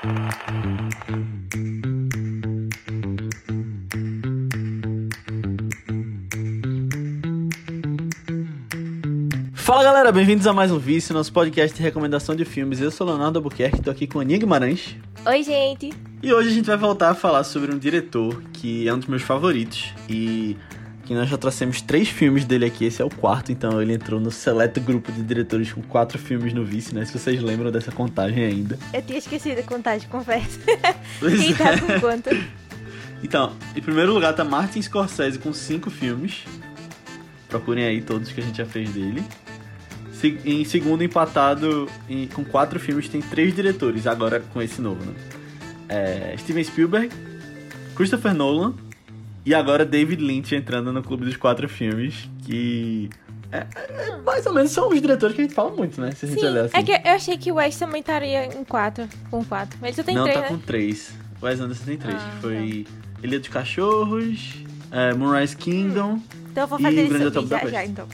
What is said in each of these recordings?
Fala galera, bem-vindos a mais um Vício, nosso podcast de recomendação de filmes. Eu sou Leonardo Albuquerque, tô aqui com a Aninha Guimarães. Oi, gente. E hoje a gente vai voltar a falar sobre um diretor que é um dos meus favoritos e nós já trouxemos três filmes dele aqui, esse é o quarto, então ele entrou no seleto grupo de diretores com quatro filmes no Vice, né? Se vocês lembram dessa contagem ainda. Eu tinha esquecido a contagem, confesso. Pois Quem tá é. com quanto? Então, em primeiro lugar tá Martin Scorsese com cinco filmes. Procurem aí todos que a gente já fez dele. Em segundo, empatado em- com quatro filmes, tem três diretores, agora com esse novo, né? É, Steven Spielberg, Christopher Nolan e agora David Lynch entrando no clube dos quatro filmes, que é- é- mais ou menos são os diretores que a gente fala muito, né? Se a gente Sim, olhar assim. é que eu achei que o Wes também estaria em quatro, com quatro. Mas ele só tem Não, três, tá né? com três. O Wes Anderson tem três, Ah, que foi Ilha dos Cachorros, é, Moonrise Kingdom... Então eu vou E fazer Grande isso Hotel já, já, então.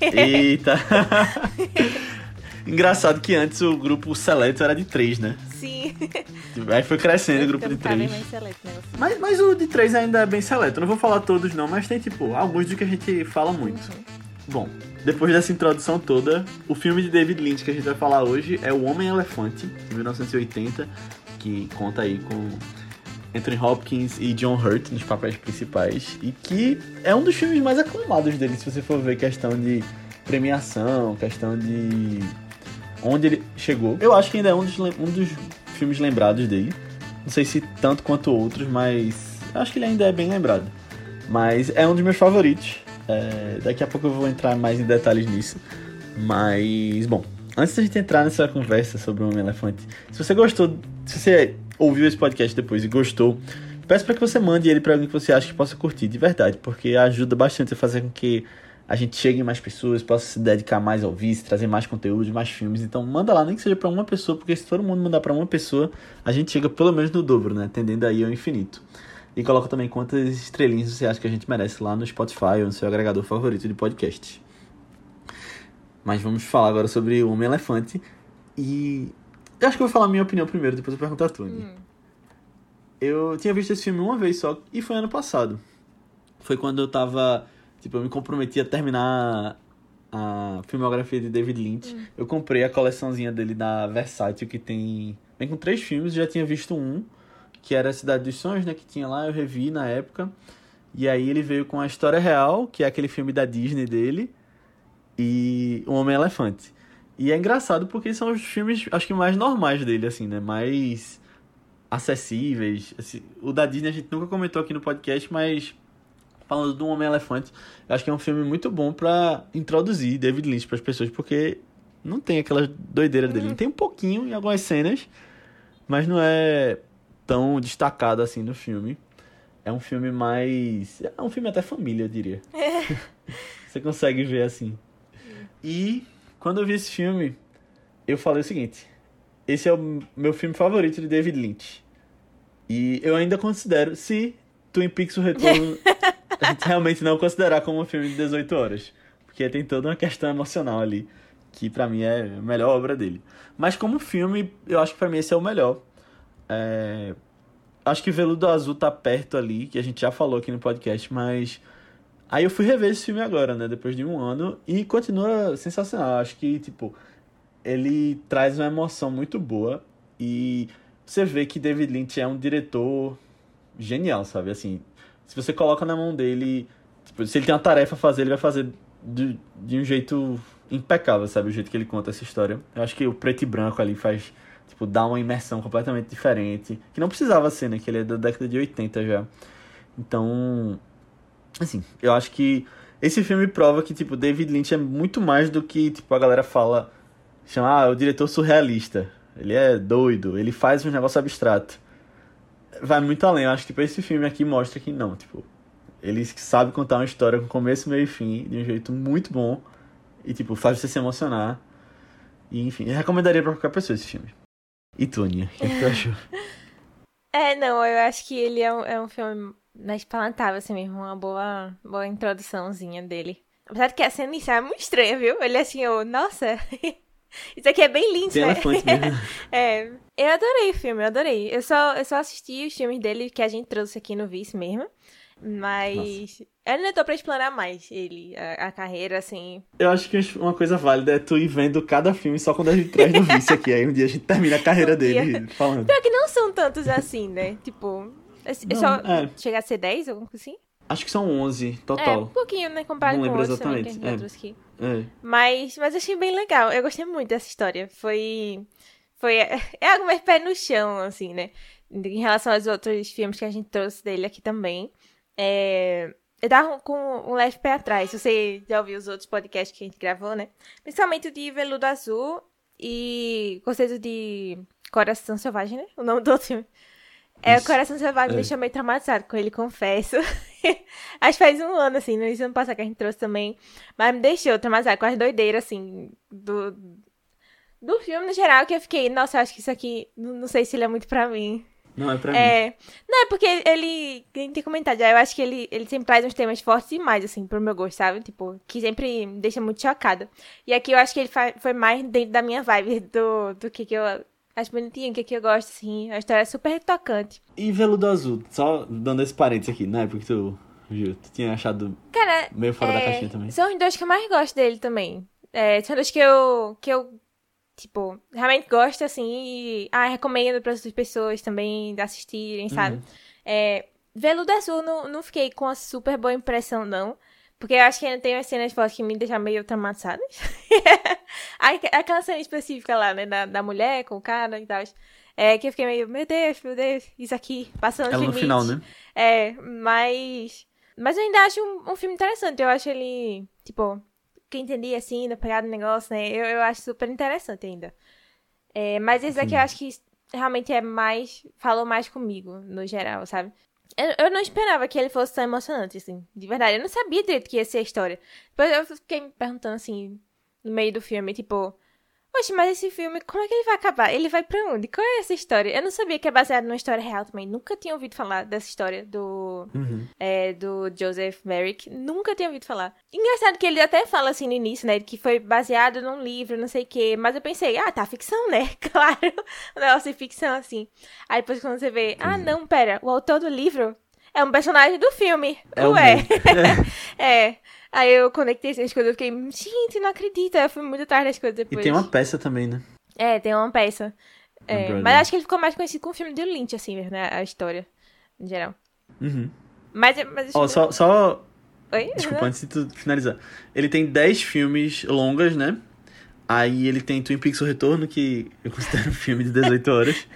Eita! Engraçado que antes o grupo seleto era de três, né? Sim. Aí foi crescendo o grupo de bem três. seleto negócio. Mas, mas o de três ainda é bem seleto. Eu não vou falar todos não, mas tem tipo alguns do que a gente fala muito. Bom, depois dessa introdução toda, o filme de David Lynch que a gente vai falar hoje é O Homem-Elefante, de 1980, que conta aí com Anthony Hopkins e John Hurt nos papéis principais, e que é um dos filmes mais aclamados dele, se você for ver questão de premiação, questão de onde ele chegou. Eu acho que ainda é um dos, um dos filmes lembrados dele. Não sei se tanto quanto outros, mas acho que ele ainda é bem lembrado. Mas é um dos meus favoritos. É, daqui a pouco eu vou entrar mais em detalhes nisso. Mas, bom, antes da gente entrar nessa conversa sobre o Homem-Elefante, se você gostou, se você ouviu esse podcast depois e gostou, peço para que você mande ele para alguém que você acha que possa curtir de verdade, porque ajuda bastante a fazer com que a gente chegue em mais pessoas, possa se dedicar mais ao vice, trazer mais conteúdo, mais filmes. Então manda lá, nem que seja para uma pessoa, porque se todo mundo mandar para uma pessoa, a gente chega pelo menos no dobro, né? Tendendo aí ao infinito. E coloca também quantas estrelinhas você acha que a gente merece lá no Spotify ou no seu agregador favorito de podcast. Mas vamos falar agora sobre o Homem-Elefante. E eu acho que eu vou falar a minha opinião primeiro, depois eu pergunto a Tony. Hum. Eu tinha visto esse filme uma vez só, e foi ano passado. Foi quando eu tava. Tipo, eu me comprometi a terminar a filmografia de David Lynch. Eu comprei a coleçãozinha dele da Versátil, que tem. Vem com três filmes, já tinha visto um, que era a Cidade dos Sonhos, né? Que tinha lá, eu revi na época. E aí ele veio com a História Real, que é aquele filme da Disney dele, e O Homem-Elefante. E é engraçado porque são os filmes, acho que mais normais dele, assim, né? Mais acessíveis. Assim, o da Disney a gente nunca comentou aqui no podcast, mas falando do Homem-Elefante, eu acho que é um filme muito bom pra introduzir David Lynch pras pessoas, porque não tem aquela doideira dele. Tem um pouquinho em algumas cenas, mas não é tão destacado assim no filme. É um filme mais. É um filme até família, eu diria. Você consegue ver assim. E quando eu vi esse filme, eu falei o seguinte: esse é o meu filme favorito de David Lynch. E eu ainda considero, se Twin Peaks o Retorno a gente realmente não considerar como um filme de 18 horas. Porque tem toda uma questão emocional ali, que pra mim é a melhor obra dele. Mas como filme, eu acho que pra mim esse é o melhor. É, Acho que Veludo Azul tá perto ali, que a gente já falou aqui no podcast, mas. Aí eu fui rever esse filme agora, né? Depois de um ano, e continua sensacional. Acho que, tipo, ele traz uma emoção muito boa. E você vê que David Lynch é um diretor genial, sabe? Assim, se você coloca na mão dele, tipo, se ele tem uma tarefa a fazer, ele vai fazer de, de um jeito impecável, sabe? O jeito que ele conta essa história. Eu acho que o preto e branco ali faz, tipo, dá uma imersão completamente diferente. Que não precisava ser, né? Que ele é da década de 80 já. Então, assim, eu acho que esse filme prova que, tipo, David Lynch é muito mais do que, tipo, a galera fala, chama, ah, o diretor surrealista. Ele é doido, ele faz um negócio abstrato. Vai muito além, eu acho que, tipo, esse filme aqui mostra que não, tipo, ele sabe contar uma história com começo, meio e fim, de um jeito muito bom, e, tipo, faz você se emocionar. E, enfim, eu recomendaria pra qualquer pessoa esse filme. E tu, Aninha, o que, que tu achou? É, não, eu acho que ele é um, é um filme mais palatável, assim mesmo, uma boa, boa introduçãozinha dele. Apesar de que a cena inicial é muito estranha, viu? Ele assim, eu, nossa, Isso aqui é bem lindo, Tem né? elefante mesmo. É, eu adorei o filme, eu adorei. Eu só, eu só assisti os filmes dele que a gente trouxe aqui no Vice mesmo. Mas eu ainda tô pra explorar mais ele, a, a carreira, assim. Eu acho que uma coisa válida é tu ir vendo cada filme só quando a gente traz no vice aqui. Aí um dia a gente termina a carreira Um dia. dele falando. Pior que não são tantos assim, né? Tipo, é, Não, só é. chegar a ser 10, alguma coisa assim? Acho que são 11 É, um total. pouquinho, né? Comparado Não com lembro outros também que a gente é. trouxe aqui. É. Mas, mas achei bem legal. Eu gostei muito dessa história. Foi. Foi. É algo mais pé no chão, assim, né? Em relação aos outros filmes que a gente trouxe dele aqui também. É, Eu tava com um leve pé atrás. Você já ouviu os outros podcasts que a gente gravou, né? Principalmente o de Veludo Azul e Conceito de Coração Selvagem, né? O nome do outro filme. É, o. Coração Selvagem É. me chamei traumatizado com ele, confesso. Acho que faz um ano, assim, no início do ano passado que a gente trouxe também. Mas me deixou traumatizado com as doideiras, assim, do, do filme no geral, que eu fiquei, nossa, eu acho que isso aqui, não sei se ele é muito pra mim. Não, é pra mim. É, não, é porque ele, quem tem comentado já, eu acho que ele, ele sempre traz uns temas fortes demais, assim, pro meu gosto, sabe? Tipo, que sempre me deixa muito chocada. E aqui eu acho que ele foi mais dentro da minha vibe, do, do que que eu acho bonitinho, o que que eu gosto, assim. A história é super tocante. E Veludo Azul, só dando esse parênteses aqui, na época que tu viu, tu tinha achado Cara, meio fora da É, caixinha também. São os dois que eu mais gosto dele também. É, são dois que eu, que eu, tipo, realmente gosto, assim, e ah, recomendo para outras pessoas também assistirem, sabe? Uhum. É, Veludo Azul, não, não fiquei com uma super boa impressão, não. Porque eu acho que ainda tem umas cenas fortes que me deixam meio traumatizadas. Aquela cena específica lá, né, da, da mulher com o cara e tal. É, que eu fiquei meio, meu Deus, meu Deus, isso aqui, passando Ela no limites. final, né? É, mas. Mas eu ainda acho um, um filme interessante. Eu acho ele, tipo, quem entendia assim, da pegada do negócio, né? Eu, eu acho super interessante ainda. É, mas esse aqui Sim. eu acho que realmente é mais. Falou mais comigo, no geral, sabe? Eu, eu não esperava que ele fosse tão emocionante, assim. De verdade. Eu não sabia direito que ia ser a história. Depois eu fiquei me perguntando, assim, no meio do filme, tipo. Oxe, mas esse filme, como é que ele vai acabar? Ele vai pra onde? Qual é essa história? Eu não sabia que é baseado numa história real também. Nunca tinha ouvido falar dessa história do Uhum. é, do Joseph Merrick. Nunca tinha ouvido falar. Engraçado que ele até fala assim no início, né? Que foi baseado num livro, não sei o quê. Mas eu pensei, ah, tá, ficção, né? Claro. Um negócio de ficção, assim. Aí depois quando você vê, ah, não, pera, o autor do livro é um personagem do filme. É o Ué. é. Aí eu conectei essas coisas, eu fiquei, gente, não acredito. Eu fui muito atrás das coisas E depois. tem uma peça também, né? É, tem uma peça. É, mas acho que ele ficou mais conhecido com o filme de Lynch, assim mesmo, né? A história, em geral. Uhum. Mas, mas Ó, só, só Oi? Desculpa, antes de tu finalizar. Ele tem 10 filmes longas, né? Aí ele tem Twin Peaks O Retorno, que eu considero um filme de 18 horas.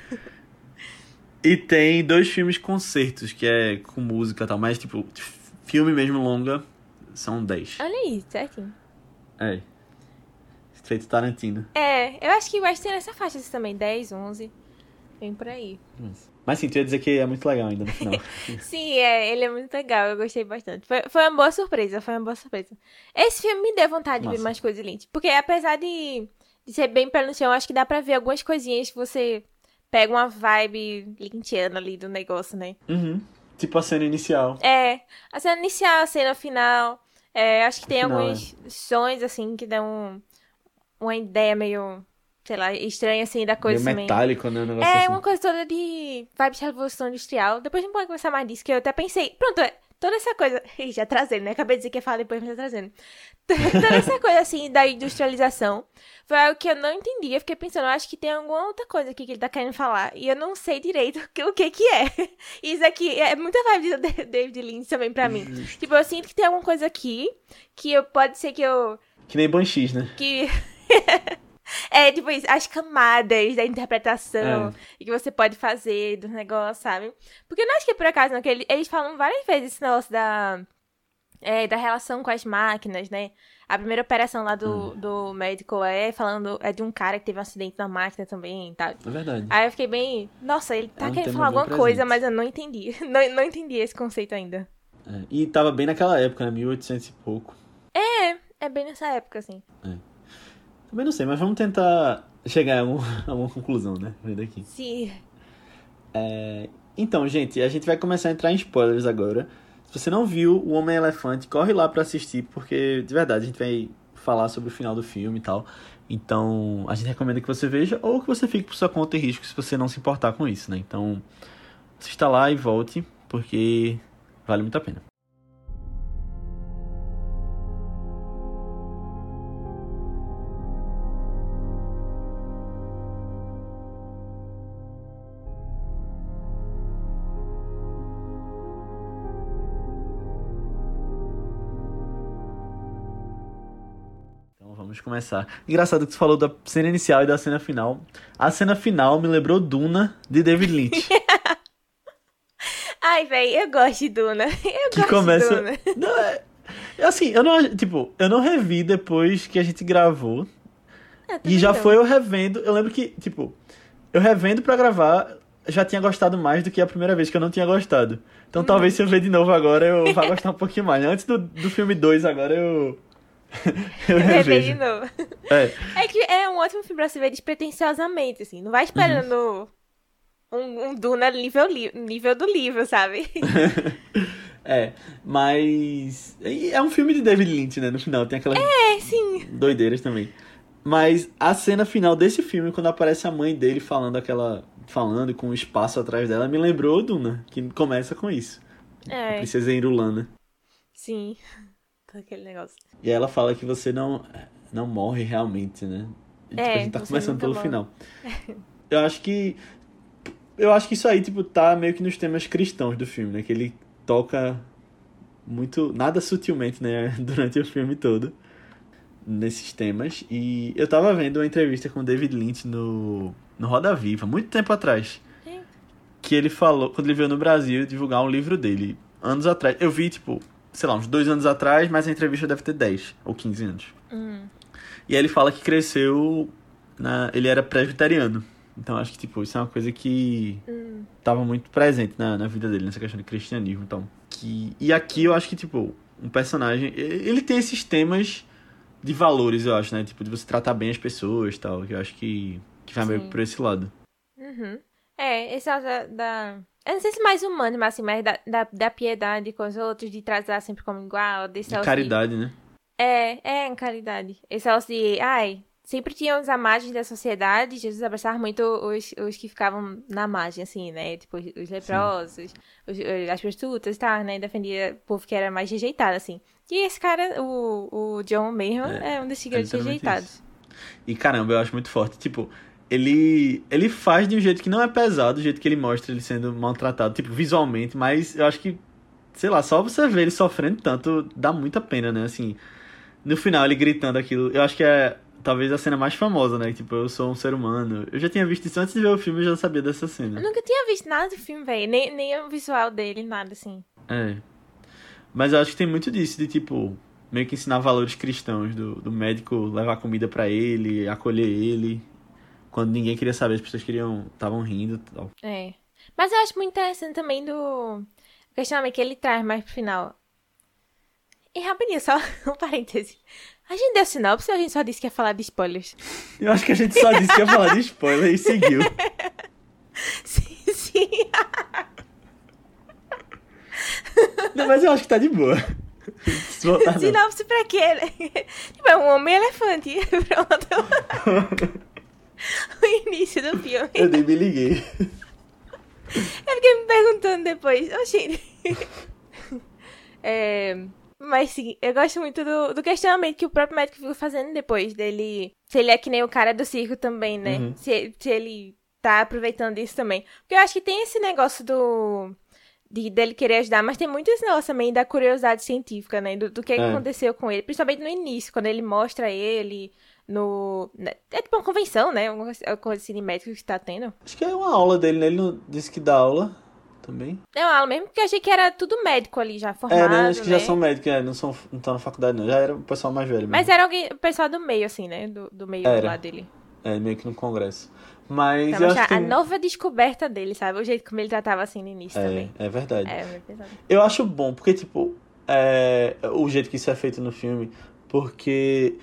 e tem dois filmes concertos, que é com música e tal, mas tipo, filme mesmo longa, são 10. Olha aí, certinho. É. Feito Tarantino. É, eu acho que vai ser nessa faixa assim também, 10, 11. Vem por aí. Mas sim, tu ia dizer que é muito legal ainda no final. Sim, é, ele é muito legal, eu gostei bastante. Foi, foi uma boa surpresa, foi uma boa surpresa. Esse filme me deu vontade de ver mais coisas Lynch. Porque apesar de, de ser bem pé no chão, acho que dá pra ver algumas coisinhas que você pega uma vibe lynchiana ali do negócio, né? uhum. Tipo a cena inicial. É, a cena inicial, a cena final. É, acho que tem Final, alguns sons, assim, que dão uma ideia meio, sei lá, estranha, assim, da coisa Meio metálico, né? Um negócio É, assim. uma coisa toda de vibe de revolução industrial. Depois a gente pode conversar mais disso, que eu até pensei. Pronto, é, toda essa coisa. Ih, já trazendo, né? Acabei de dizer que ia falar depois, mas já trazendo. Toda essa coisa, assim, da industrialização foi algo que eu não entendi. Eu fiquei pensando, eu acho que tem alguma outra coisa aqui que ele tá querendo falar. E eu não sei direito o que, que é. Isso aqui é muita vibe do Da- David Lynch também pra mim. Tipo, eu sinto que tem alguma coisa aqui que eu, pode ser que eu Que nem Banshees, né? que é tipo isso, as camadas da interpretação É. e que você pode fazer do negócio, sabe? Porque eu não acho que é por acaso, não, que ele- eles falam várias vezes esse negócio da é, da relação com as máquinas, né? A primeira operação lá do, Hum. do médico é falando é de um cara que teve um acidente na máquina também e tal. É verdade. Aí eu fiquei bem, nossa, ele tá É um querendo falar alguma coisa, presente. mas eu não entendi. Não, não entendi esse conceito ainda. É. E tava bem naquela época, né? 1800 e pouco. É bem nessa época, assim. Também não sei, mas vamos tentar chegar a, algum- a uma conclusão, né? Vendo aqui. Sim. Então, gente, a gente vai começar a entrar em spoilers agora. Se você não viu o Homem-Elefante, corre lá pra assistir, porque, de verdade, a gente vai falar sobre o final do filme e tal. Então, a gente recomenda que você veja ou que você fique por sua conta e risco se você não se importar com isso, né? Então, assista lá e volte, porque vale muito a pena. Vamos começar. Engraçado que você falou da cena inicial e da cena final. A cena final me lembrou Duna, de David Lynch. Ai, velho, eu gosto de Duna. Eu que gosto começa... de Duna. Não, é... Assim, eu não, tipo, eu não revi depois que a gente gravou. Eu E já não. foi eu revendo. Eu lembro que, tipo, eu revendo pra gravar, já tinha gostado mais do que a primeira vez que eu não tinha gostado. Então Hum. talvez se eu ver de novo agora eu vá gostar um pouquinho mais. Antes do, do filme 2, agora eu. eu revejo. É. É que é um ótimo filme pra se ver despretensiosamente, assim. Não vai esperando um, um Duna nível, nível do livro, sabe? É, mas. É um filme de David Lynch, né? No final, tem aquelas É, sim. doideiras também. Mas a cena final desse filme, quando aparece a mãe dele falando aquela. falando com o espaço atrás dela, me lembrou Duna, que começa com isso. A É, princesa Irulana. sim. Aquele negócio. E ela fala que você não, não morre realmente, né? E, tipo, É, a gente tá começando pelo morre. final. Eu acho que. Eu acho que isso aí, tipo, tá meio que nos temas cristãos do filme, né? Que ele toca muito. nada sutilmente, né? Durante o filme todo. Nesses temas. E eu tava vendo uma entrevista com o David Lynch no, no Roda Viva, muito tempo atrás. Sim. Que ele falou, quando ele veio no Brasil divulgar um livro dele, anos atrás. Eu vi, tipo, sei lá, uns dois anos atrás, mas a entrevista deve ter 10 ou 15 anos. Hum. E aí ele fala que cresceu. Na... Ele era presbiteriano. Então acho que, tipo, isso é uma coisa que Hum. tava muito presente na, na vida dele, nessa questão de cristianismo. Então. Que... E aqui eu acho que, tipo, um personagem. Ele tem esses temas de valores, eu acho, né? Tipo, de você tratar bem as pessoas e tal. Que eu acho que, que vai meio Sim. que por esse lado. Uhum. É, esse da, da. Eu não sei se mais humano, mas assim, mais da, da, da piedade com os outros, de tratar sempre como igual, desse De caridade, né? É, é, em caridade. Esse negócio de, ai, sempre tinham os à margem da sociedade, Jesus abraçava muito os, os que ficavam na margem, assim, né? Tipo, os, os leprosos, os- as prostitutas e tal, né? Defendia o povo que era mais rejeitado, assim. E esse cara, o, o John mesmo, é, um desses É grandes rejeitados. isso. E caramba, eu acho muito forte. Tipo, ele ele faz de um jeito que não é pesado, do jeito que ele mostra ele sendo maltratado, tipo, visualmente, mas eu acho que, sei lá, só você ver ele sofrendo tanto dá muita pena, né? Assim, no final ele gritando aquilo, eu acho que é talvez a cena mais famosa, né? Tipo, eu sou um ser humano. Eu já tinha visto isso antes de ver o filme, eu já sabia dessa Eu cena. nunca tinha visto nada do filme, velho. Nem, nem o visual dele, nada assim. É. Mas eu acho que tem muito disso, de tipo, meio que ensinar valores cristãos, do, do médico levar comida pra ele, acolher ele. Quando ninguém queria saber, as pessoas queriam. estavam rindo e tal. É. Mas eu acho muito interessante também do questionamento que ele traz mais pro final. E rapidinho, só um parêntese. A gente deu sinopse ou a gente só disse que ia falar de spoilers? Eu acho que a gente só disse que ia falar de spoiler e seguiu. sim, sim. Não, mas eu acho que tá de boa. Sinopse pra quê? Tipo, é um homem-elefante. Pronto. o início do filme. Eu nem me liguei. Eu fiquei me perguntando depois. Oxi. É, mas sim, eu gosto muito do, do questionamento que o próprio médico fica fazendo depois dele. Se ele é que nem o cara do circo também, né? Uhum. Se, se ele tá aproveitando isso também. Porque eu acho que tem esse negócio do. De, dele querer ajudar, mas tem muito esse negócio também da curiosidade científica, né? Do, do que, que É. aconteceu com ele. Principalmente no início, quando ele mostra ele no. né, É tipo uma convenção, né? Uma coisa- coisa assim que tá tendo. Acho que é uma aula dele, né? Ele não disse que dá aula também. É uma aula mesmo, porque eu achei que era tudo médico ali já formado. é, né? Acho que né? já são médicos, é, não, são, não estão na faculdade, não. Já era o pessoal mais velho mesmo. Mas era alguém, o pessoal do meio, assim, né? Do, do meio Era. lá dele. É, meio que no congresso. Mas Pra eu acho que a nova descoberta dele, sabe? O jeito como ele tratava assim no início também. É, é verdade. É. Eu acho bom, porque, tipo, é, o jeito que isso é feito no filme, porque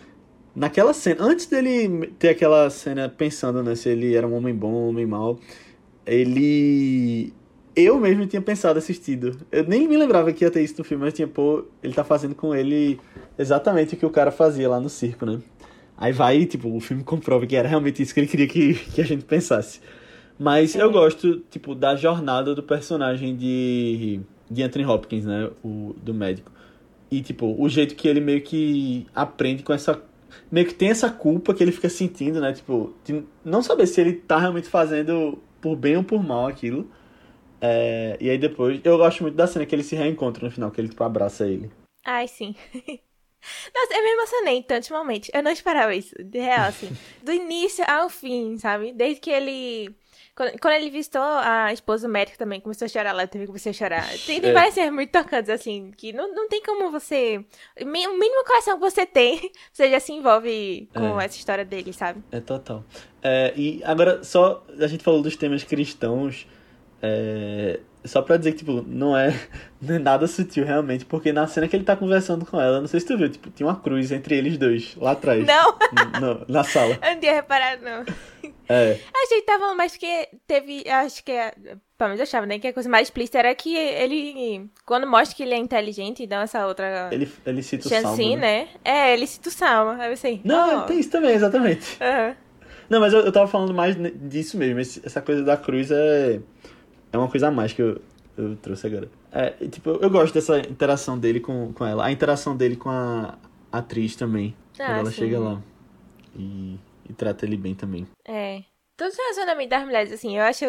naquela cena, antes dele ter aquela cena pensando, né, se ele era um homem bom um homem mau, ele. Eu mesmo tinha pensado assistido. Eu nem me lembrava que ia ter isso no filme, mas tinha, pô, ele tá fazendo com ele exatamente o que o cara fazia lá no circo, né? Aí vai, tipo, o filme comprova que era realmente isso que ele queria que, que a gente pensasse. Mas eu gosto, tipo, da jornada do personagem de, de Anthony Hopkins, né? O, do médico. E, tipo, o jeito que ele meio que aprende com essa. Meio que tem essa culpa que ele fica sentindo, né? Tipo, de não saber se ele tá realmente fazendo por bem ou por mal aquilo. É, e aí depois. Eu gosto muito da cena que ele se reencontra no final, que ele, tipo, abraça ele. Ai, sim. Nossa, eu me emocionei tanto ultimamente. Eu não esperava isso, de real, assim. Do início ao fim, sabe? Desde que ele quando, quando ele vistou a esposa do médico também, começou a chorar lá, também comecei a chorar. Tem, tem é. várias cenas muito tocantes, assim, que não, não tem como você. O mínimo coração que você tem, você já se envolve com é. essa história dele, sabe? É total. É, e agora, só a gente falou dos temas cristãos. É, só pra dizer que, tipo, não é, não é nada sutil realmente, porque na cena que ele tá conversando com ela, não sei se tu viu, tipo, tinha uma cruz entre eles dois, lá atrás. Não! No, na sala. Eu não tinha reparado, não. É. A gente tava mais porque teve, acho que, é, pelo menos eu achava, né, que a coisa mais explícita era que ele, quando mostra que ele é inteligente e dá essa outra... Ele, ele cita o salmo, né? né? É, ele cita o salmo, aí sei. Não, oh. tem isso também, exatamente. Uhum. Não, mas eu, eu tava falando mais disso mesmo, essa coisa da cruz é é uma coisa a mais que eu, eu trouxe agora. É, tipo, eu gosto dessa interação dele com, com ela. A interação dele com a atriz também. Ah, quando ela sim. chega lá. E, e trata ele bem também. É. Todos os relacionamentos das mulheres, assim, eu acho,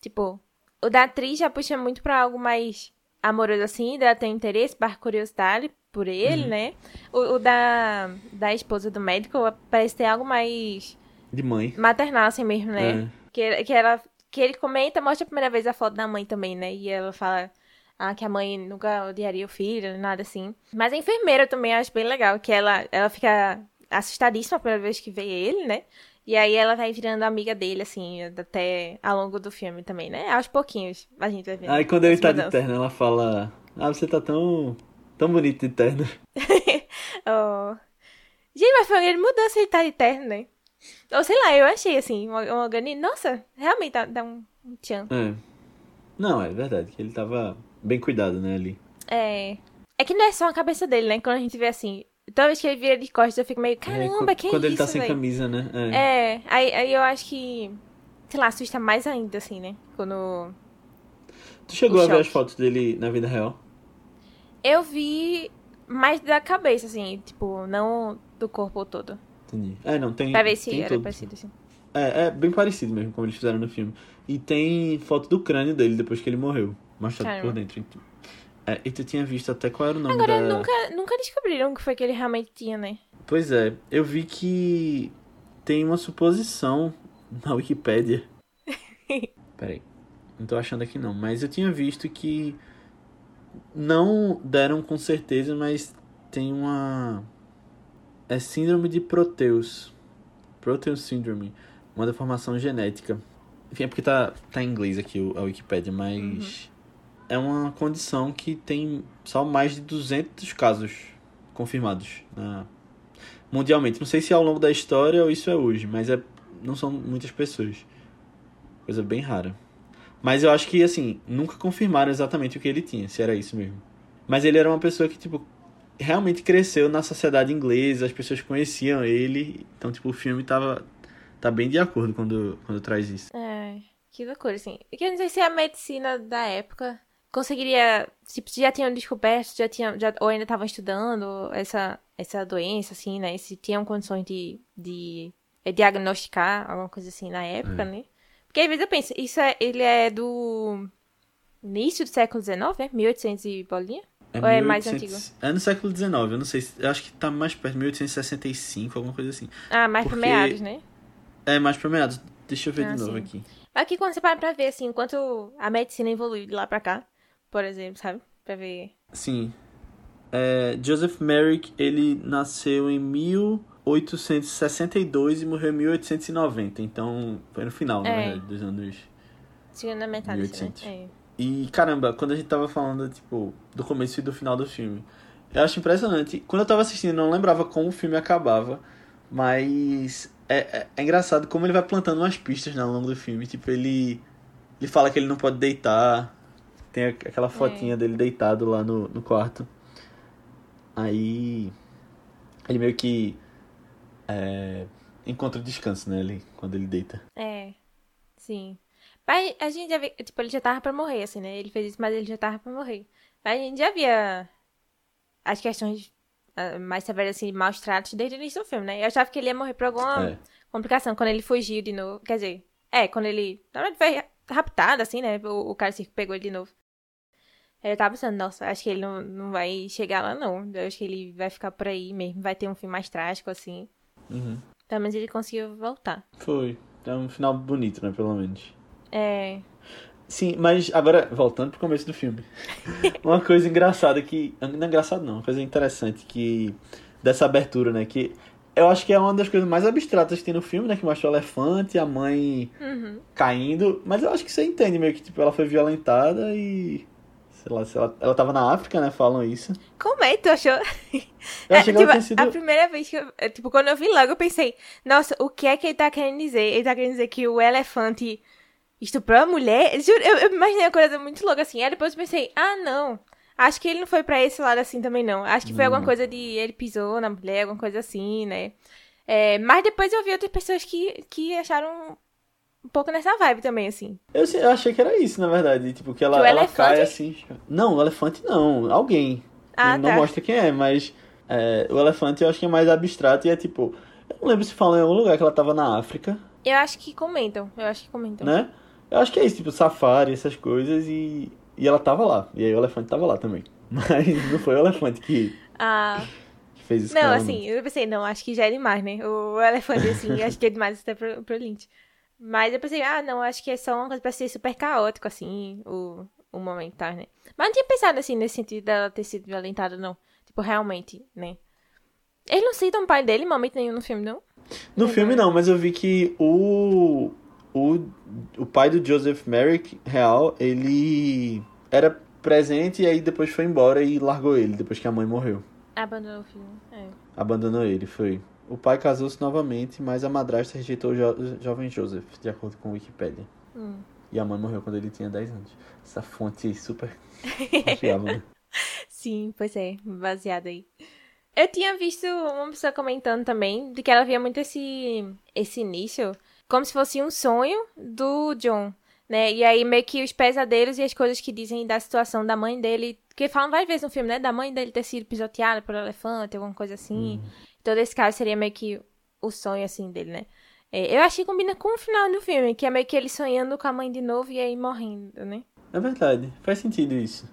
tipo, o da atriz já puxa muito pra algo mais amoroso, assim, dela tem interesse, barra curiosidade por ele, uhum. né? O, o, da, da esposa do médico parece ter algo mais... De mãe. Maternal, assim mesmo, né? É. Que, que ela que ele comenta, mostra a primeira vez a foto da mãe também, né? E ela fala ah, que a mãe nunca odiaria o filho, nada assim. Mas a enfermeira também acho bem legal, que ela, ela fica assustadíssima a primeira vez que vê ele, né? E aí ela vai virando amiga dele, assim, até ao longo do filme também, né? Aos pouquinhos a gente vai vendo. Aí quando ele tá de terno, ela fala: Ah, você tá tão. tão bonito de terno. oh. Gente, mas foi ele mudou se ele tá de terno, né? Ou sei lá, eu achei assim, um, um organismo. Nossa, realmente dá, dá um, um tchan. É. Não, é verdade, que ele tava bem cuidado, né, ali. É. É que não é só a cabeça dele, né? Quando a gente vê assim. Toda vez que ele vira de costas, eu fico meio, caramba, é, que Quando é ele tá sem véio? camisa, né? É, é aí, aí eu acho que. Sei lá, assusta mais ainda, assim, né? Quando. Tu chegou a ver as fotos dele na vida real? Eu vi mais da cabeça, assim, tipo, não do corpo todo. Entendi. É, não, tem. Pra ver se era parecido assim. É, é bem parecido mesmo, como eles fizeram no filme. E tem foto do crânio dele depois que ele morreu. Mostrado Caramba. por dentro. Então. É, e tu tinha visto até qual era o nome Agora, da... nunca, nunca descobriram o que foi que ele realmente tinha, né? Pois é, eu vi que tem uma suposição na Wikipédia. Peraí, não tô achando aqui não, mas eu tinha visto que não deram com certeza, mas tem uma é síndrome de Proteus. Proteus Syndrome. Uma deformação genética. Enfim, é porque tá, tá em inglês aqui a Wikipedia, mas uhum. É uma condição que tem só mais de 200 casos confirmados na... mundialmente. Não sei se é ao longo da história ou isso é hoje, mas é... não são muitas pessoas. Coisa bem rara. Mas eu acho que, assim, nunca confirmaram exatamente o que ele tinha, se era isso mesmo. Mas ele era uma pessoa que, tipo, realmente cresceu na sociedade inglesa, as pessoas conheciam ele, então tipo o filme tava tá bem de acordo quando quando traz isso. É, que loucura assim. E que eu não sei se a medicina da época conseguiria, tipo, já tinham descoberto, já tinham, já ou ainda estavam estudando essa essa doença assim, né? Se tinham condições de de diagnosticar alguma coisa assim na época, é. né? Porque às vezes eu penso, isso é, ele é do início do século XIX, né? 1800 e bolinha? É Ou é mais antigo? É no século XIX, eu não sei. Eu acho que tá mais perto, 1865, alguma coisa assim. Ah, mais Porque... pra meados, né? É, mais pra meados. Deixa eu ver ah, de novo sim. aqui. Aqui quando você para pra ver, assim, enquanto a medicina evoluiu de lá pra cá, por exemplo, sabe? Pra ver. Sim. É, Joseph Merrick, ele nasceu em 1862 e morreu em 1890. Então, foi no final, é. na verdade, dos anos. Segunda metade, 1800. né? É. E caramba, quando a gente tava falando, tipo, do começo e do final do filme, eu acho impressionante. Quando eu tava assistindo, eu não lembrava como o filme acabava, mas é, é, é engraçado como ele vai plantando umas pistas né, ao longo do filme. Tipo, ele, ele fala que ele não pode deitar, tem aquela fotinha é. dele deitado lá no, no quarto. Aí ele meio que é, encontra descanso, né? Ele, quando ele deita. É, sim. Mas a gente já vê, tipo, ele já tava pra morrer, assim, né? Ele fez isso, mas ele já tava pra morrer. Mas a gente já via as questões uh, mais severas, assim, maus tratos desde o início do filme, né? Eu achava que ele ia morrer por alguma É. complicação quando ele fugiu de novo. Quer dizer, é, quando ele. Na verdade, foi raptado, assim, né? O, o cara circo pegou ele de novo. Eu tava pensando, nossa, acho que ele não, não vai chegar lá, não. Eu acho que ele vai ficar por aí mesmo. Vai ter um fim mais trágico, assim. Uhum. Pelo menos ele conseguiu voltar. Foi. É um final bonito, né? Pelo menos. É. Sim, mas agora, voltando pro começo do filme. uma coisa engraçada que. Não é engraçado não, uma coisa interessante que. Dessa abertura, né? Que eu acho que é uma das coisas mais abstratas que tem no filme, né? Que mostra o elefante, a mãe Uhum. caindo. Mas eu acho que você entende meio que, tipo, ela foi violentada e. Sei lá, se ela, ela tava na África, né? Falam isso. Como é que tu achou? Eu achei que tipo, ela tinha sido. A primeira vez que eu. é, Tipo, quando eu vi logo, eu pensei, nossa, o que é que ele tá querendo dizer? Ele tá querendo dizer que o elefante estuprou a mulher? Juro, eu, eu imaginei uma coisa muito louca assim. Aí depois eu pensei, ah, não. Acho que ele não foi pra esse lado assim também, não. Acho que foi Não. alguma coisa de ele pisou na mulher, alguma coisa assim, né? É, mas depois eu vi outras pessoas que, que acharam um pouco nessa vibe também, assim. Eu, eu achei que era isso, na verdade. Tipo, que ela, Que ela cai assim. Não, o elefante não. Alguém. Ah, não tá. mostra quem é, mas é, o elefante eu acho que é mais abstrato e é tipo. Eu não lembro se falam em algum lugar que ela tava na África, Eu acho que comentam. Eu acho que comentam. né? Eu acho que é isso, tipo, safari, essas coisas, e, e ela tava lá. E aí o elefante tava lá também. Mas não foi o elefante que, Ah. que fez isso Não, assim, eu pensei, não, acho que já é demais, né? O elefante, assim, acho que é demais até pro, pro Lynch. Mas eu pensei, ah, não, acho que é só uma coisa pra ser super caótico, assim, o, o momento, tá, né? Mas não tinha pensado, assim, nesse sentido dela ter sido violentada, não. Tipo, realmente, né? Eles não citam o pai dele em momento nenhum no filme, não? No filme não, mas eu vi que o, o, o pai do Joseph Merrick, real, ele era presente e aí depois foi embora e largou ele, depois que a mãe morreu. Abandonou o filme, é. Abandonou ele, foi. O pai casou-se novamente, mas a madrasta rejeitou o jo jovem Joseph, de acordo com a Wikipédia. Hum. E a mãe morreu quando ele tinha 10 anos. Essa fonte super confiável, né? Sim, pois é, baseado aí. Eu tinha visto uma pessoa comentando também de que ela via muito esse, esse início como se fosse um sonho do John, né? E aí meio que os pesadelos e as coisas que dizem da situação da mãe dele, que falam várias vezes no filme, né? Da mãe dele ter sido pisoteada por um elefante, alguma coisa assim. Todo esse caso seria meio que o sonho, assim, dele, né? É, eu achei que combina com o final do filme, que é meio que ele sonhando com a mãe de novo e aí morrendo, né? É verdade, faz sentido isso.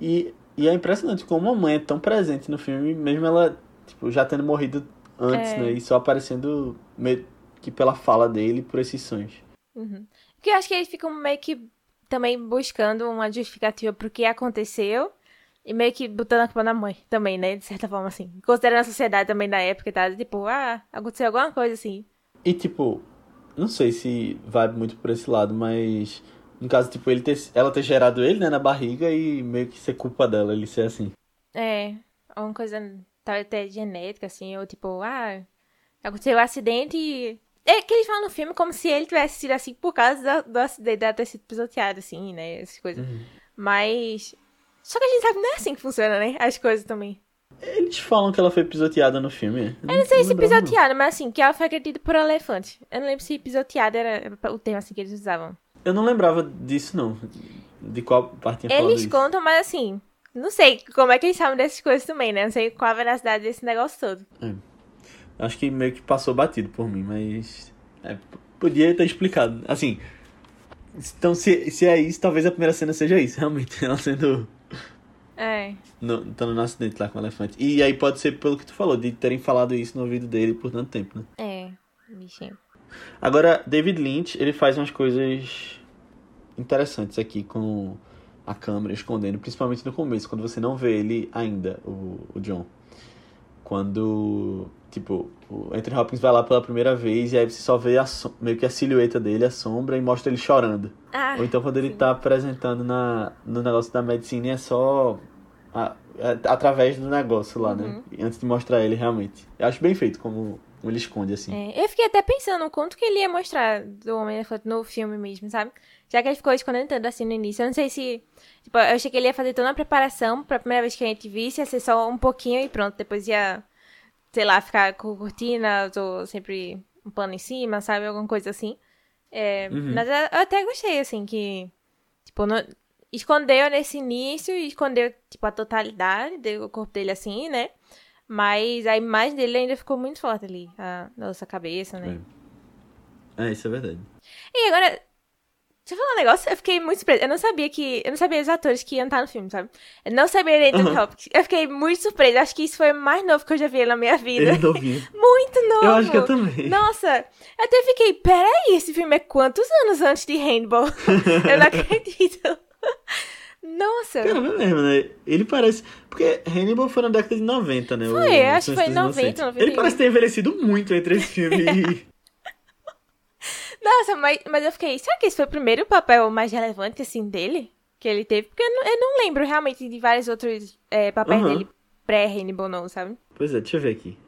E, e é impressionante como a mãe é tão presente no filme, mesmo ela tipo, já tendo morrido antes, É. né? E só aparecendo meio que pela fala dele por esses sonhos. Uhum. Porque eu acho que eles ficam meio que também buscando uma justificativa pro que aconteceu e meio que botando a culpa na mãe também, né? De certa forma, assim. Considerando a sociedade também da época e tal. Tipo, ah, aconteceu alguma coisa assim. E tipo, não sei se vai muito por esse lado, mas no caso, tipo, ele ter, ela ter gerado ele, né, na barriga e meio que ser culpa dela, ele ser assim. É, alguma coisa talvez até genética, assim, ou tipo, ah, aconteceu um acidente e. É que eles falam no filme como se ele tivesse sido assim por causa do, do acidente dela ter sido pisoteado, assim, né? Essas coisas. Mas. Só que a gente sabe que não é assim que funciona, né? As coisas também. Eles falam que ela foi pisoteada no filme. Eu não sei se pisoteada, mas assim, que ela foi agredida por um elefante. Eu não lembro se pisoteada era o termo assim que eles usavam. Eu não lembrava disso, não. De qual parte Eles contam, mas assim, não sei como é que eles sabem dessas coisas também, né? Não sei qual a veracidade desse negócio todo. Acho que meio que passou batido por mim, mas. é, podia ter explicado. Assim. Então, se, se é isso, talvez a primeira cena seja isso, realmente. Ela sendo. É. No, estando no acidente lá com o elefante. E aí pode ser pelo que tu falou, de terem falado isso no ouvido dele por tanto tempo, né? É, bichinho. Agora, David Lynch, ele faz umas coisas interessantes aqui com a câmera escondendo, principalmente no começo, quando você não vê ele ainda, o, o John. Quando, tipo, o Anthony Hopkins vai lá pela primeira vez e aí você só vê a meio que a silhueta dele, a sombra, e mostra ele chorando. Ah, Ou então quando ele sim. tá apresentando na, no negócio da medicina é só a- é através do negócio lá, Uhum. né? Antes de mostrar ele realmente. Eu acho bem feito como, ele esconde, assim. É, eu fiquei até pensando o quanto que ele ia mostrar do Homem-Elefante no filme mesmo, sabe? Já que ele ficou escondendo tanto assim no início. Eu não sei se. Tipo, eu achei que ele ia fazer toda uma preparação pra primeira vez que a gente visse, ia ser só um pouquinho e pronto. Depois ia. Sei lá, ficar com cortina ou sempre um pano em cima, sabe? Alguma coisa assim. É, Uhum. Mas eu até gostei, assim, que. Tipo, não- escondeu nesse início e escondeu, tipo, a totalidade do corpo dele assim, né? Mas a imagem dele ainda ficou muito forte ali, a nossa cabeça, né? É, isso é verdade. E agora, deixa eu falar um negócio, eu fiquei muito surpresa. Eu não sabia que. Eu não sabia os atores que iam estar no filme, sabe? Eu não sabia nem do. Hopkins. Eu fiquei muito surpresa. Acho que isso foi o mais novo que eu já vi na minha vida. Ele novinho. Muito novo! Eu acho que eu também. Nossa, eu até fiquei, peraí, esse filme é quantos anos antes de Rainbow? eu não acredito. Nossa. Caramba, é mesmo, né? Ele parece. Porque Hannibal foi na década de 90, né? Foi, o acho que foi Silêncio dos 90, Inocentes. 91. Ele parece ter envelhecido muito entre esse filme e. Nossa, mas, mas eu fiquei, será que esse foi o primeiro papel mais relevante, assim, dele? Que ele teve? Porque eu não, eu não lembro realmente de vários outros é, papéis Aham. dele pré-Hannibal, não, sabe? Pois é, deixa eu ver aqui.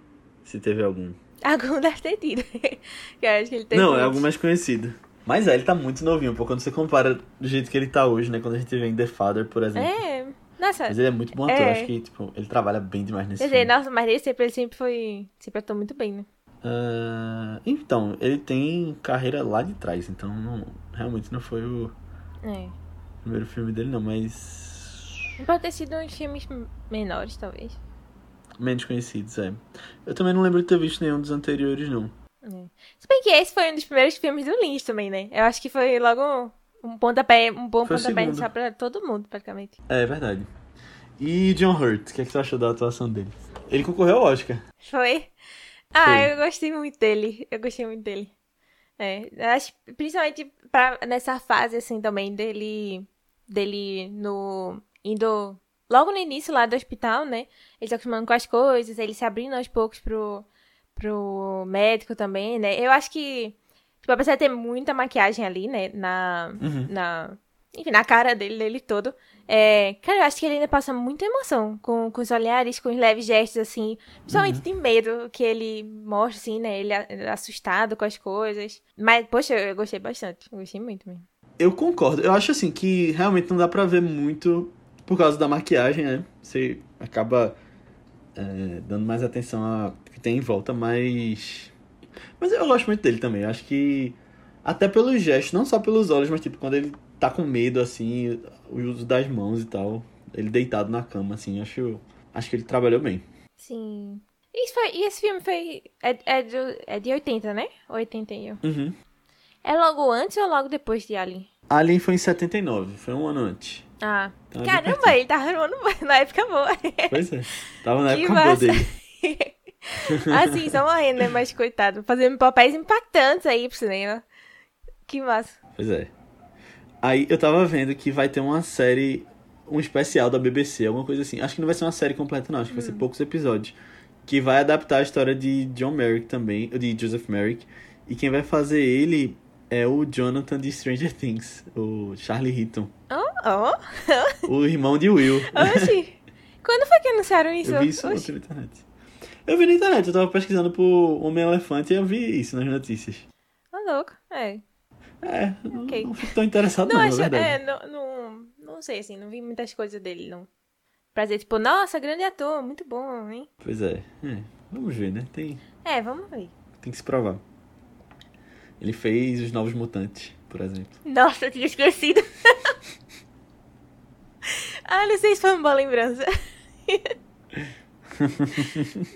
Se teve algum. Algum deve ter tido. que eu acho que ele teve Não, é algo mais conhecido. Mas é, ele tá muito novinho, pô. Quando você compara do jeito que ele tá hoje, né? Quando a gente vê em The Father, por exemplo. É, nossa. Mas ele é muito bom ator. É. Acho que, tipo, ele trabalha bem demais nesse Quer dizer, filme. nossa, mas ele sempre, ele sempre foi. Sempre atuou muito bem, né? Ah, então, ele tem carreira lá de trás, então não, realmente não foi o É. primeiro filme dele, não, mas. Pode ter sido uns filmes menores, talvez. Menos conhecidos, é. Eu também não lembro de ter visto nenhum dos anteriores, não. É. Se bem que esse foi um dos primeiros filmes do Lynch também, né? Eu acho que foi logo um pontapé, um bom Foi pontapé inicial pra todo mundo, praticamente. É, é verdade. E John Hurt, o que, é que você achou da atuação dele? Ele concorreu ao Oscar. Foi? Ah, Foi. eu gostei muito dele. Eu gostei muito dele. É, acho, principalmente pra, nessa fase, assim, também, dele, dele no, indo, logo no início lá do hospital, né, ele se acostumando com as coisas, ele se abrindo aos poucos pro, pro médico também, né, eu acho que, tipo, apesar de ter muita maquiagem ali, né, na, Uhum. na, enfim, na cara dele, dele todo, é, cara, eu acho que ele ainda passa muita emoção com, com os olhares, com os leves gestos, assim, principalmente de medo que ele mostra, assim, né, ele a- assustado com as coisas, mas, poxa, eu gostei bastante, eu gostei muito mesmo. Eu concordo. Eu acho assim que realmente não dá pra ver muito por causa da maquiagem, né? Você acaba é, dando mais atenção ao que tem em volta, mas. Mas eu gosto muito dele também. Eu acho que. Até pelos gestos, não só pelos olhos, mas tipo, quando ele tá com medo, assim, o uso das mãos e tal. Ele deitado na cama, assim, acho. Acho que ele trabalhou bem. Sim. Isso foi, e esse filme foi, é, é, do, é de 80, né? 81. Uhum. É logo antes ou logo depois de Alien? Alien foi em 79, foi um ano antes. Ah, Então é caramba, ele tava no ano- na época boa. Pois é. Tava na Que época boa massa. dele. assim, só morrendo, né? Mas coitado, fazendo papéis impactantes aí pro cinema. Que massa. Pois é. Aí eu tava vendo que vai ter uma série, um especial da BBC, alguma coisa assim. Acho que não vai ser uma série completa, não. Acho que vai ser poucos episódios. Que vai adaptar a história de John Merrick também, de Joseph Merrick. E quem vai fazer ele é o Jonathan de Stranger Things, o Charlie Heaton. Oh, oh. O irmão de Will. Oxi. Quando foi que anunciaram isso? Eu vi isso Oxi. na internet. Eu vi na internet, eu tava pesquisando por Homem-Elefante e eu vi isso nas notícias. Tá louco. É. É, não- Ok. não fico tão interessado Não, não, na acho, é, não, não, não sei, assim, não vi muitas coisas dele, não. Pra dizer, tipo, nossa, grande ator, muito bom, hein? Pois é. é. Vamos ver, né? Tem, É, vamos ver. tem que se provar. Ele fez Os Novos Mutantes, por exemplo. Nossa, eu tinha esquecido. ah, não sei se foi uma boa lembrança.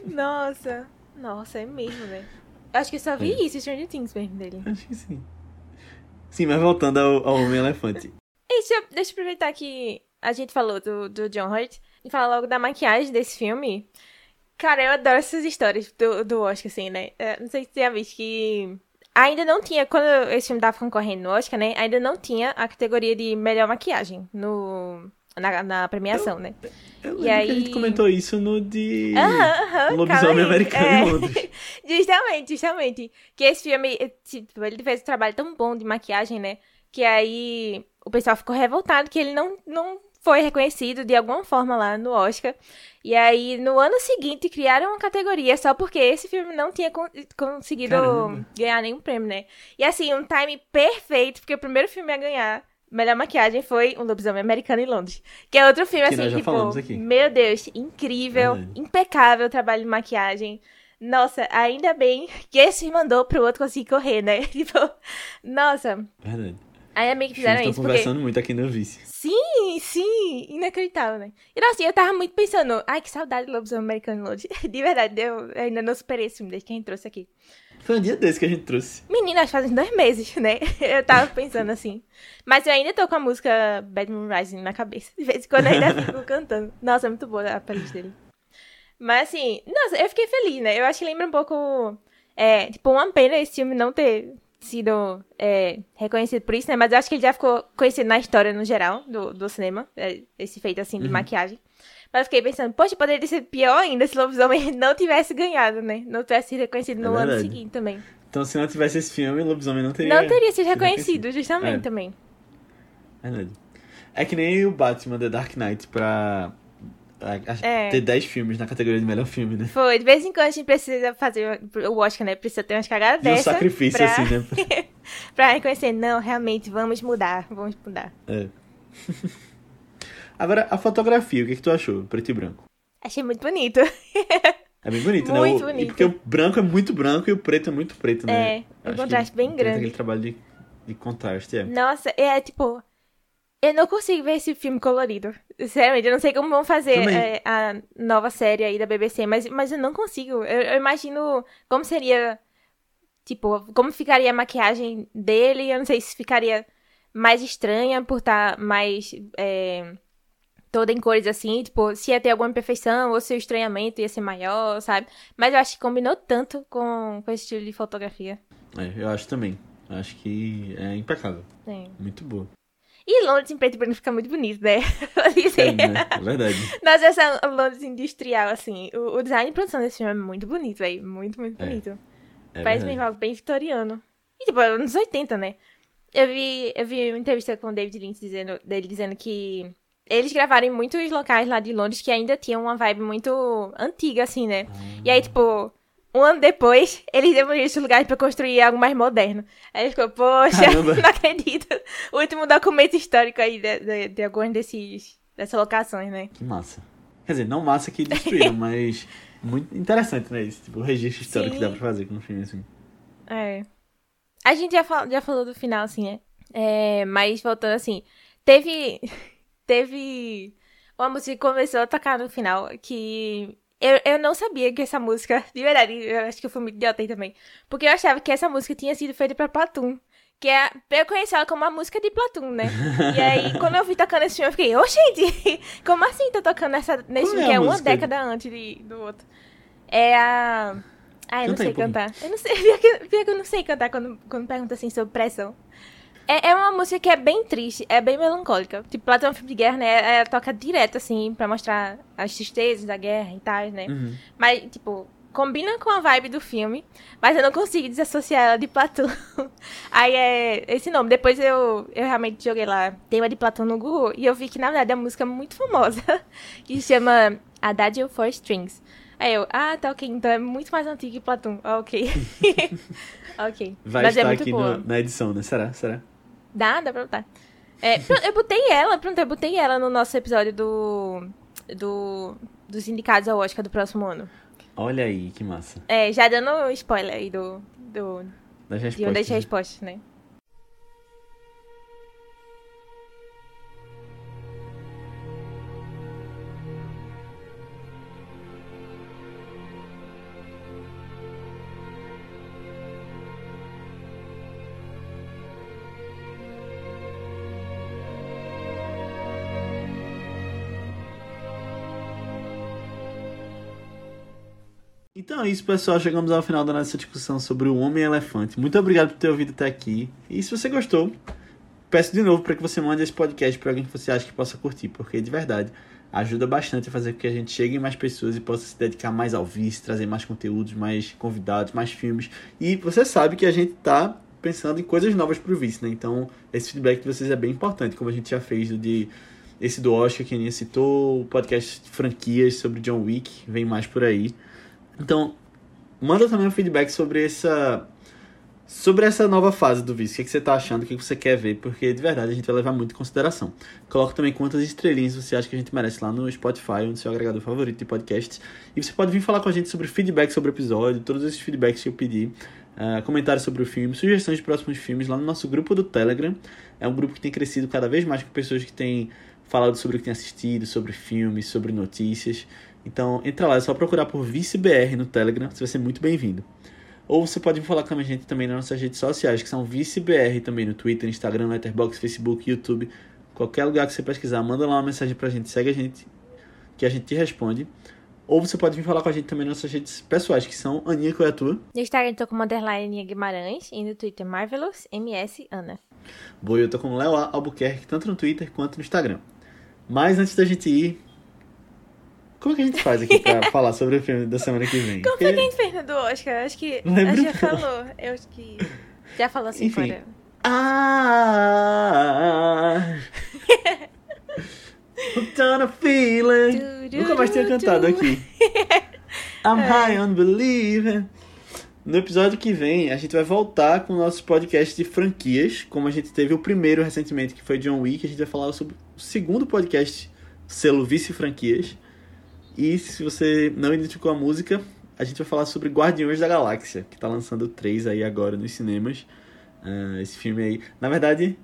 nossa. Nossa, é mesmo, velho. Acho que eu só vi É. isso, Stranger Things mesmo dele. Acho que sim. Sim, mas voltando ao, ao Homem-Elefante. Deixa, eu- deixa eu aproveitar que a gente falou do, do John Hurt e falar logo da maquiagem desse filme. Cara, eu adoro essas histórias do, do Oscar, assim, né? É, não sei se você já visto que. Ainda não tinha, quando esse filme tava concorrendo no Oscar, né? Ainda não tinha a categoria de melhor maquiagem no, na, na premiação, né? Eu E que a aí- gente comentou isso no de... Aham, aham. Um lobisomem calma aí. americano É. em Londres. Justamente, justamente. Que esse filme, tipo, ele fez um trabalho tão bom de maquiagem, né? Que aí o pessoal ficou revoltado que ele não, não foi reconhecido de alguma forma lá no Oscar. E aí, no ano seguinte, criaram uma categoria só porque esse filme não tinha con- conseguido Caramba. ganhar nenhum prêmio, né? E assim, um time perfeito, porque o primeiro filme a ganhar melhor maquiagem foi Um Lobisomem Americano em Londres. Que é outro filme, Que assim, tipo, meu Deus, incrível, Verdade. impecável o trabalho de maquiagem. Nossa, ainda bem que esse mandou pro outro conseguir correr, né? Tipo, nossa, Verdade. ainda bem que fizeram estão isso. Porque... conversando muito aqui no Vice. Sim, sim, inacreditável, né? E nossa, eu tava muito pensando, ai, que saudade do Lobisomem Americano Load. De verdade, eu ainda não superei esse filme desde que a gente trouxe aqui. Foi um dia desse que a gente trouxe. Menina, acho que fazem dois meses, né? Eu tava pensando assim. Mas eu ainda tô com a música Bad Moon Rising na cabeça. De vez em quando eu ainda fico cantando. Nossa, é muito boa a playlist dele. Mas assim, nossa, eu fiquei feliz, né? Eu acho que lembra um pouco. É, tipo, uma pena esse filme não ter sido é, reconhecido por isso, né? Mas eu acho que ele já ficou conhecido na história no geral do, do cinema. é, Esse feito assim de Uhum. maquiagem. Mas eu fiquei pensando, poxa, poderia ser pior ainda se o lobisomem não tivesse ganhado, né? Não tivesse sido reconhecido É no ano verdade. seguinte também. Então, se não tivesse esse filme, o lobisomem não teria. Não teria sido sido reconhecido, justamente É. também. Verdade. É que nem o Batman The Dark Knight pra É. ter 10 filmes na categoria de melhor filme, né? Foi, de vez em quando a gente precisa fazer o Oscar, né? Precisa ter umas cagadas E um dessa. sacrifício, pra, assim, né? pra reconhecer, não, realmente, vamos mudar, vamos mudar. É. Agora, a fotografia, o que, que tu achou? Preto e branco. Achei muito bonito. É bem bonito, né? Muito O- E bonito. porque o branco é muito branco e o preto é muito preto, né? É, um contraste bem grande. aquele trabalho de, de contraste, é. Nossa, é tipo. Eu não consigo ver esse filme colorido. Sinceramente, eu não sei como vão fazer é, a nova série aí da BBC, mas, mas eu não consigo. Eu, eu imagino como seria. Tipo, como ficaria a maquiagem dele. Eu não sei se ficaria mais estranha por estar mais. é, toda em cores assim. Tipo, se ia ter alguma imperfeição ou se o estranhamento ia ser maior, sabe? Mas eu acho que combinou tanto com, com esse estilo de fotografia. É, eu acho também. Eu acho que é impecável. É. Muito boa. E Londres em preto e branco fica muito bonito, né? É, né? É verdade. Nossa, essa Londres industrial, assim. O, o design e produção desse filme é muito bonito, velho. Muito, muito É, bonito. É Parece verdade. mesmo algo bem vitoriano. E, tipo, anos 80, né? Eu vi, eu vi uma entrevista com o David Lynch dizendo, dele dizendo que eles gravaram em muitos locais lá de Londres que ainda tinham uma vibe muito antiga, assim, né? E aí, tipo, um ano depois, eles demoliram esses lugares pra construir algo mais moderno. Aí ele ficou, poxa, Caramba. não acredito. O último documento histórico aí de, de, de algumas desses, dessas locações, né? Que massa. Quer dizer, não massa que destruíram, mas muito interessante, né? Esse tipo, o registro histórico Sim. que dá pra fazer com um filme assim. É. A gente já, fal- já falou do final, assim, né? É, mas voltando assim, teve. Teve uma música que começou a tocar no final que. Eu, eu não sabia que essa música, de verdade, eu acho que eu fui muito idiota aí também. Porque eu achava que essa música tinha sido feita pra Platum. Que é, eu conheci ela como a música de Platum, né? E aí, quando eu vi tocando esse filme, eu fiquei, ô gente, como assim tá tocando essa, nesse filme é que é uma década antes de, do outro? É a. Ah, eu não Canta sei cantar. Eu não sei, pior que, pior que eu não sei cantar quando, quando pergunta assim sobre pressão. É, é uma música que é bem triste, é bem melancólica. Tipo, Platão é um filme de guerra, né? Ela toca direto, assim, pra mostrar as tristezas da guerra e tal, né? Uhum. Mas, tipo, combina com a vibe do filme, mas eu não consigo desassociar ela de Platão. Aí é esse nome. Depois eu, eu realmente joguei lá tema de Platão no Google e eu vi que, na verdade, é uma música muito famosa, que se chama Adagio for Strings. Aí eu, ah, tá ok, então é muito mais antigo que Platão. Ah, ok. ok. Vai mas é estar muito aqui no- na edição, né? Será? Será? Dá, dá pra botar. É, eu botei ela, pronto, eu botei ela no nosso episódio do. do dos indicados ao Oscar do próximo ano. Olha aí, que massa. É, já dando spoiler aí do. do Das de uma das respostas. né? Então é isso, pessoal. Chegamos ao final da nossa discussão sobre o Homem-Elefante. Muito obrigado por ter ouvido até aqui. E se você gostou, peço de novo para que você mande esse podcast para alguém que você acha que possa curtir, porque de verdade ajuda bastante a fazer com que a gente chegue em mais pessoas e possa se dedicar mais ao vice, trazer mais conteúdos, mais convidados, mais filmes. E você sabe que a gente tá pensando em coisas novas pro vice, né? Então, esse feedback de vocês é bem importante, como a gente já fez de esse do Oscar que a citou, o podcast franquias sobre John Wick, vem mais por aí. Então, manda também um feedback sobre essa sobre essa nova fase do vício. O que, é que você tá achando? O que, é que você quer ver? Porque de verdade a gente vai levar muito em consideração. Coloque também quantas estrelinhas você acha que a gente merece lá no Spotify, no seu agregador favorito de podcasts. E você pode vir falar com a gente sobre feedback sobre o episódio, todos esses feedbacks que eu pedi. Uh, comentários sobre o filme, sugestões de próximos filmes lá no nosso grupo do Telegram. É um grupo que tem crescido cada vez mais com pessoas que têm falado sobre o que têm assistido, sobre filmes, sobre notícias. Então entra lá, é só procurar por ViceBR no Telegram, você vai ser muito bem-vindo. Ou você pode falar com a gente também nas nossas redes sociais, que são ViceBR também no Twitter, Instagram, Letterboxd, Facebook, YouTube. Qualquer lugar que você pesquisar, manda lá uma mensagem pra gente, segue a gente, que a gente te responde. Ou você pode vir falar com a gente também nas nossas redes pessoais, que são Aninha, qual é a tua? No Instagram tô com underline Aninha Guimarães e no Twitter Marvelous MS Ana. Boa, eu tô com Léo Albuquerque, tanto no Twitter quanto no Instagram. Mas antes da gente ir, como é que a gente faz aqui pra falar sobre o filme da semana que vem? Como foi que a gente fez do Oscar? Acho que a gente já falou. Eu acho que já falou assim Enfim. fora. Ah! Hooked on a feeling. Nunca mais tinha cantado aqui. I'm é. high on believing. No episódio que vem, a gente vai voltar com o nosso podcast de franquias, como a gente teve o primeiro recentemente, que foi John Wick. A gente vai falar sobre o segundo podcast, selo Vice Franquias. E se você não identificou a música, a gente vai falar sobre Guardiões da Galáxia, que tá lançando três aí agora nos cinemas. Uh, esse filme aí. Na verdade,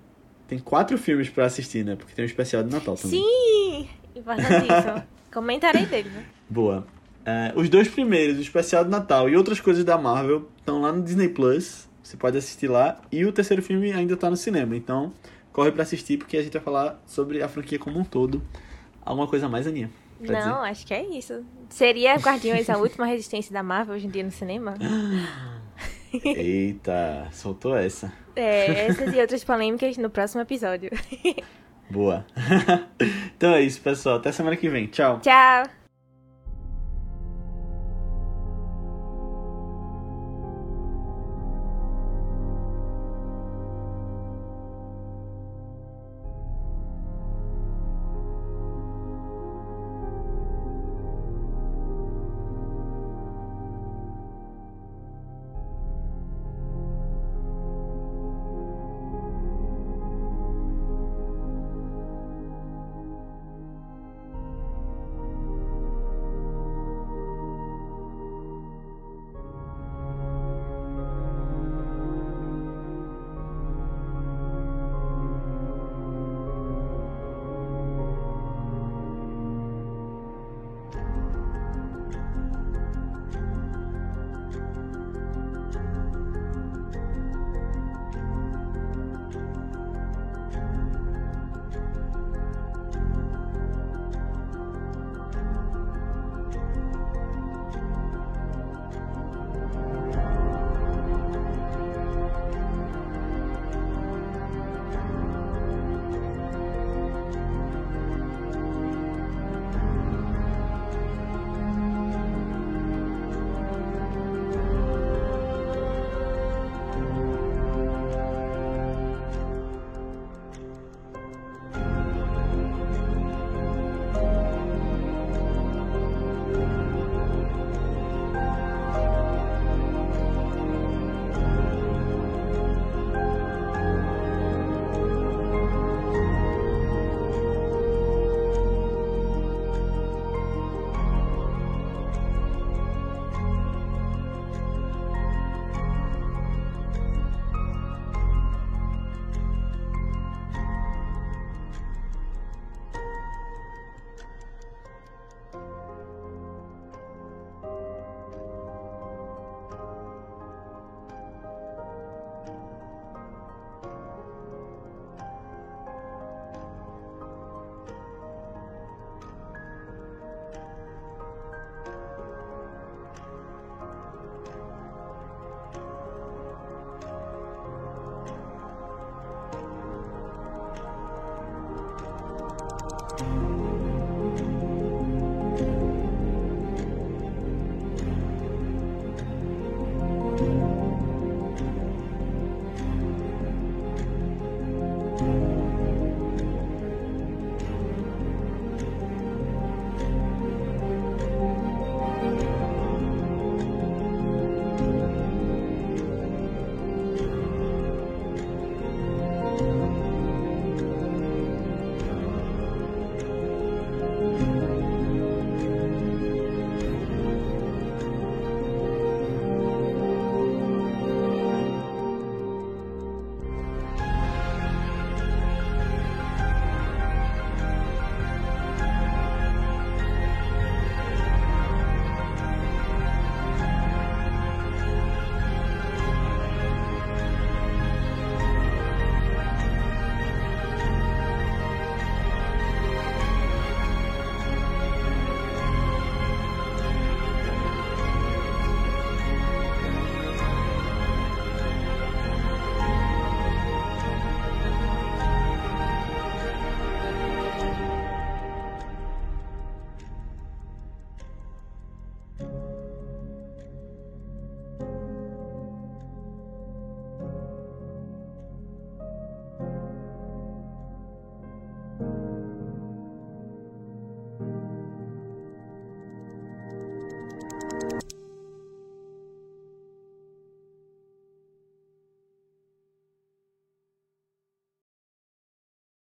tem quatro filmes para assistir, né? Porque tem um especial de Natal também. Sim! Importantíssimo. Comentarei dele, né? Boa. Uh, os dois primeiros, o especial de Natal e outras coisas da Marvel, estão lá no Disney Plus. Você pode assistir lá. E o terceiro filme ainda tá no cinema. Então, corre para assistir, porque a gente vai falar sobre a franquia como um todo. Alguma coisa mais, Aninha? Não, dizer? acho que é isso. Seria Guardiões a última resistência da Marvel hoje em dia no cinema? Eita, soltou essa. É, essas e outras polêmicas no próximo episódio. Boa. então é isso, pessoal. Até semana que vem. Tchau. Tchau.